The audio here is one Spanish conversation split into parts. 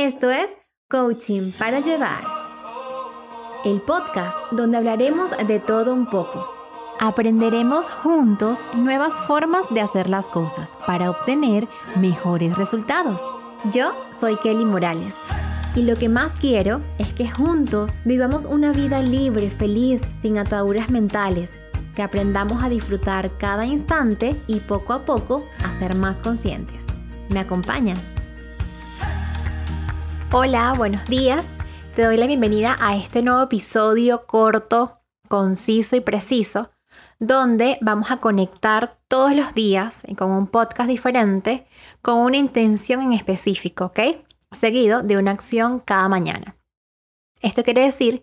Esto es Coaching para Llevar, el podcast donde hablaremos de todo un poco. Aprenderemos juntos nuevas formas de hacer las cosas para obtener mejores resultados. Yo soy Kelly Morales y lo que más quiero es que juntos vivamos una vida libre, feliz, sin ataduras mentales, que aprendamos a disfrutar cada instante y poco a poco a ser más conscientes. ¿Me acompañas? Hola, buenos días. Te doy la bienvenida a este nuevo episodio corto, conciso y preciso, donde vamos a conectar todos los días con un podcast diferente, con una intención en específico, ¿ok? Seguido de una acción cada mañana. Esto quiere decir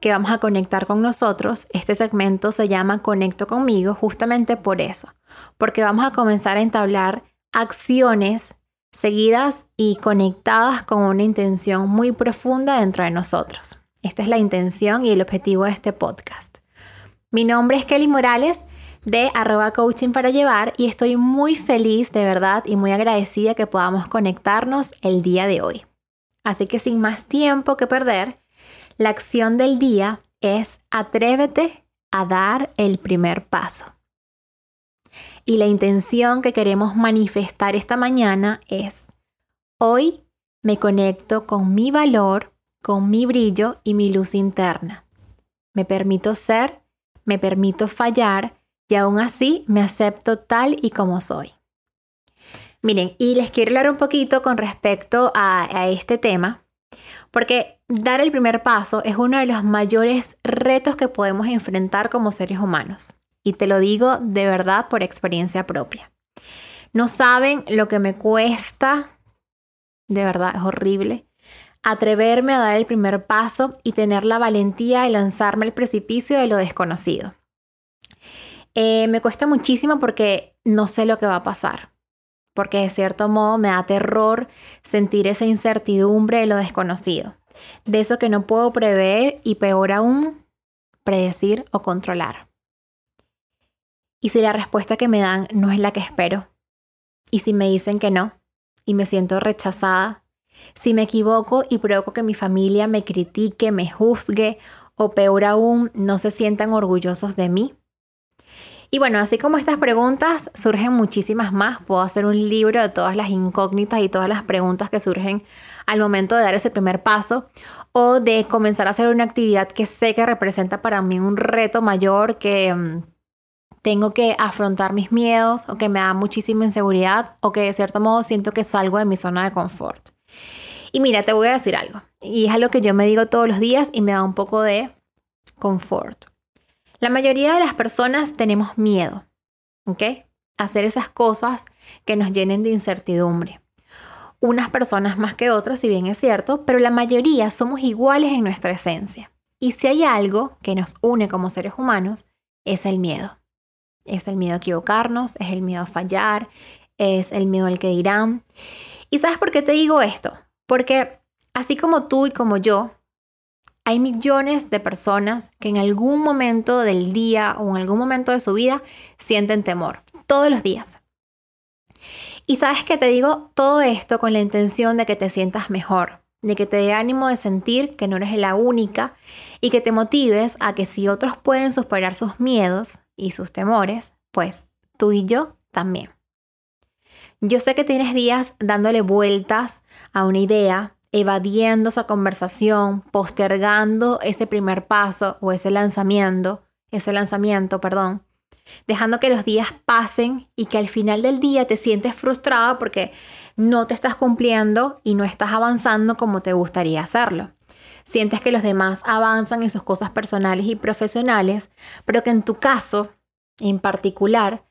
que vamos a conectar con nosotros. Este segmento se llama Conecto conmigo justamente por eso, porque vamos a comenzar a entablar acciones seguidas y conectadas con una intención muy profunda dentro de nosotros. Esta es la intención y el objetivo de este podcast. Mi nombre es Kelly Morales de arroba coaching para llevar y estoy muy feliz de verdad y muy agradecida que podamos conectarnos el día de hoy. Así que sin más tiempo que perder, la acción del día es atrévete a dar el primer paso. Y la intención que queremos manifestar esta mañana es, hoy me conecto con mi valor, con mi brillo y mi luz interna. Me permito ser, me permito fallar y aún así me acepto tal y como soy. Miren, y les quiero hablar un poquito con respecto a, a este tema, porque dar el primer paso es uno de los mayores retos que podemos enfrentar como seres humanos y te lo digo de verdad por experiencia propia. No saben lo que me cuesta, de verdad es horrible, atreverme a dar el primer paso y tener la valentía de lanzarme al precipicio de lo desconocido. Eh, me cuesta muchísimo porque no sé lo que va a pasar, porque de cierto modo me da terror sentir esa incertidumbre de lo desconocido, de eso que no puedo prever y peor aún, predecir o controlar. ¿Y si la respuesta que me dan no es la que espero? ¿Y si me dicen que no? Y me siento rechazada. Si me equivoco y provoco que mi familia me critique, me juzgue o peor aún, no se sientan orgullosos de mí. Y bueno, así como estas preguntas, surgen muchísimas más. Puedo hacer un libro de todas las incógnitas y todas las preguntas que surgen al momento de dar ese primer paso o de comenzar a hacer una actividad que sé que representa para mí un reto mayor que mm, tengo que afrontar mis miedos o que me da muchísima inseguridad o que de cierto modo siento que salgo de mi zona de confort. Y mira, te voy a decir algo, y es algo que yo me digo todos los días y me da un poco de confort. La mayoría de las personas tenemos miedo, ¿ok? hacer esas cosas que nos llenen de incertidumbre. Unas personas más que otras, si bien es cierto, pero la mayoría somos iguales en nuestra esencia. Y si hay algo que nos une como seres humanos, es el miedo. Es el miedo a equivocarnos, es el miedo a fallar, es el miedo al que dirán. ¿Y sabes por qué te digo esto? Porque así como tú y como yo, hay millones de personas que en algún momento del día o en algún momento de su vida sienten temor, todos los días. Y sabes que te digo todo esto con la intención de que te sientas mejor, de que te dé ánimo de sentir que no eres la única y que te motives a que si otros pueden superar sus miedos, y sus temores, pues tú y yo también. Yo sé que tienes días dándole vueltas a una idea, evadiendo esa conversación, postergando ese primer paso o ese lanzamiento, ese lanzamiento, perdón, dejando que los días pasen y que al final del día te sientes frustrado porque no te estás cumpliendo y no estás avanzando como te gustaría hacerlo sientes que los demás avanzan en sus cosas personales y profesionales, pero que en tu caso en particular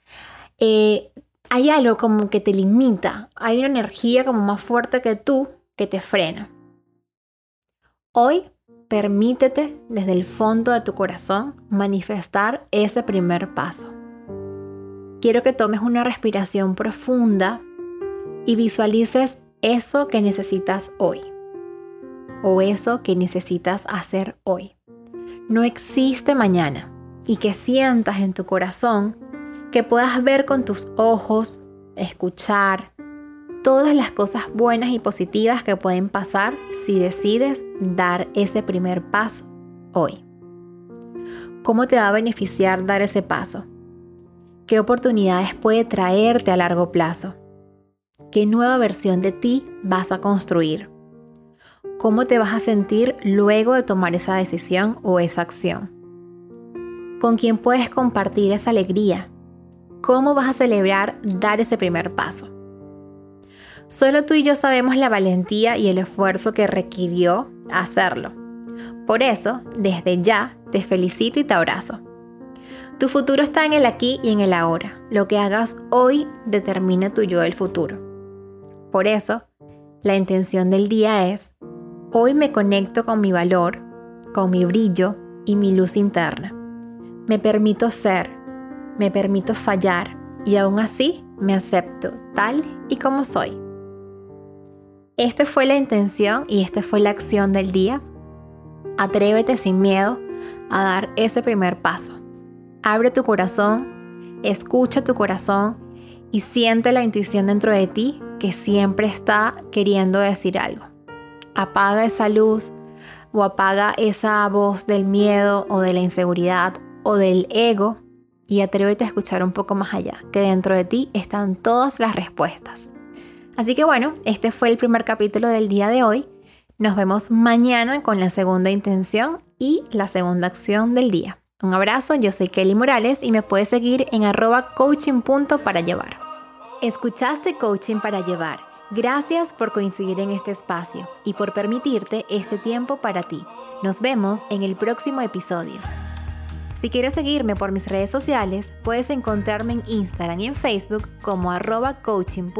eh, hay algo como que te limita, hay una energía como más fuerte que tú que te frena. Hoy permítete desde el fondo de tu corazón manifestar ese primer paso. Quiero que tomes una respiración profunda y visualices eso que necesitas hoy o eso que necesitas hacer hoy. No existe mañana y que sientas en tu corazón que puedas ver con tus ojos, escuchar, todas las cosas buenas y positivas que pueden pasar si decides dar ese primer paso hoy. ¿Cómo te va a beneficiar dar ese paso? ¿Qué oportunidades puede traerte a largo plazo? ¿Qué nueva versión de ti vas a construir? ¿Cómo te vas a sentir luego de tomar esa decisión o esa acción? ¿Con quién puedes compartir esa alegría? ¿Cómo vas a celebrar dar ese primer paso? Solo tú y yo sabemos la valentía y el esfuerzo que requirió hacerlo. Por eso, desde ya, te felicito y te abrazo. Tu futuro está en el aquí y en el ahora. Lo que hagas hoy determina tu yo del futuro. Por eso, la intención del día es, hoy me conecto con mi valor, con mi brillo y mi luz interna. Me permito ser, me permito fallar y aún así me acepto tal y como soy. Esta fue la intención y esta fue la acción del día. Atrévete sin miedo a dar ese primer paso. Abre tu corazón, escucha tu corazón y siente la intuición dentro de ti que siempre está queriendo decir algo. Apaga esa luz o apaga esa voz del miedo o de la inseguridad o del ego y atrévete a escuchar un poco más allá, que dentro de ti están todas las respuestas. Así que bueno, este fue el primer capítulo del día de hoy. Nos vemos mañana con la segunda intención y la segunda acción del día. Un abrazo, yo soy Kelly Morales y me puedes seguir en arroba coaching para llevar. Escuchaste Coaching para llevar. Gracias por coincidir en este espacio y por permitirte este tiempo para ti. Nos vemos en el próximo episodio. Si quieres seguirme por mis redes sociales, puedes encontrarme en Instagram y en Facebook como arroba coaching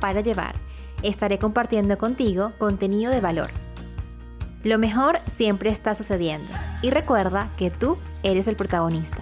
para llevar. Estaré compartiendo contigo contenido de valor. Lo mejor siempre está sucediendo y recuerda que tú eres el protagonista.